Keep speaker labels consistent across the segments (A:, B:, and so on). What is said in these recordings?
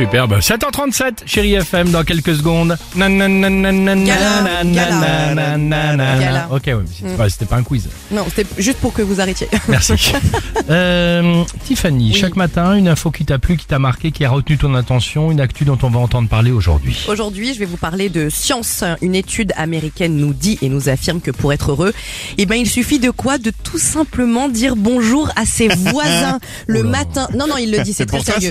A: Superbe. 7h37, chérie FM, dans quelques secondes.
B: Gala, gala. Gala.
A: Ok, ouais, mais c'était pas- c'était pas un quiz.
B: Non, c'était juste pour que vous arrêtiez.
A: Merci. Euh, Tiffany, chaque matin, une info qui t'a plu, qui t'a marqué, qui a retenu ton attention, une actu dont on va entendre parler aujourd'hui.
B: Aujourd'hui, je vais vous parler de science. Une étude américaine nous dit et nous affirme que pour être heureux, eh ben, il suffit de quoi? De tout simplement dire bonjour à ses voisins le matin. Non, non, il le dit, c'est très sérieux.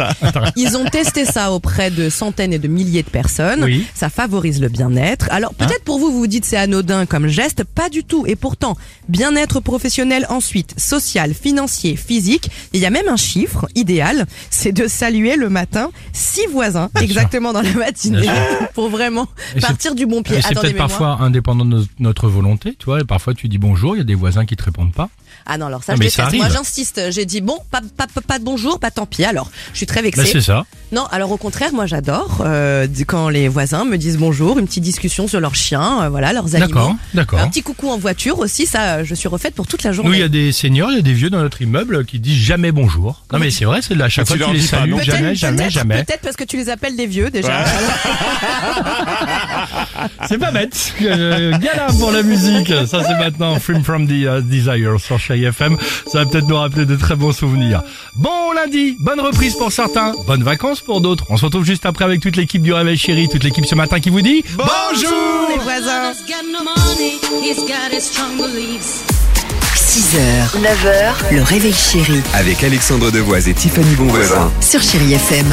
B: Ils ont testé ça auprès de centaines et de milliers de personnes.
A: Oui.
B: Ça favorise le bien-être. Alors peut-être pour vous, vous vous dites c'est anodin comme geste, pas du tout. Et pourtant, bien-être professionnel ensuite, social, financier, physique. Il y a même un chiffre idéal, c'est de saluer le matin six voisins exactement dans la matinée pour vraiment partir du bon pied.
A: Et C'est peut-être parfois indépendant de no- notre volonté, tu vois, et parfois tu dis bonjour, il y a des voisins qui te répondent pas.
B: Ah non, alors ça
A: Ah,
B: je
A: ça
B: déteste. Moi j'insiste, j'ai dit bon, pas, pas, pas, pas de bonjour, pas tant pis. Alors, je suis très vexée.
A: Bah, c'est ça.
B: Non, alors au contraire, moi j'adore euh, quand les voisins me disent bonjour, une petite discussion sur leurs chiens, euh, voilà, leurs animaux.
A: D'accord, d'accord.
B: Un petit coucou en voiture aussi, ça, je suis refaite pour toute la journée.
A: Nous, il y a des seniors, il y a des vieux dans notre immeuble qui disent jamais bonjour. Non, mais c'est vrai, c'est là, à chaque fois
C: tu
A: tu les salues, jamais, jamais, jamais.
B: Peut-être parce que tu les appelles des vieux déjà.
A: C'est pas bête. Euh, gala pour la musique. Ça, c'est maintenant Free from the uh, Desire sur Chez FM. Ça va peut-être nous rappeler de très bons souvenirs. Bon lundi, bonne reprise pour certains, bonnes vacances pour d'autres. On se retrouve juste après avec toute l'équipe du Réveil Chéri, toute l'équipe ce matin qui vous dit bonjour.
B: les voisins.
D: He's got no money. He's got his strong beliefs.
E: 6h, 9h, le réveil chéri
F: Avec Alexandre Devoise et Tiffany Bonvoisin.
E: sur Chérie FM.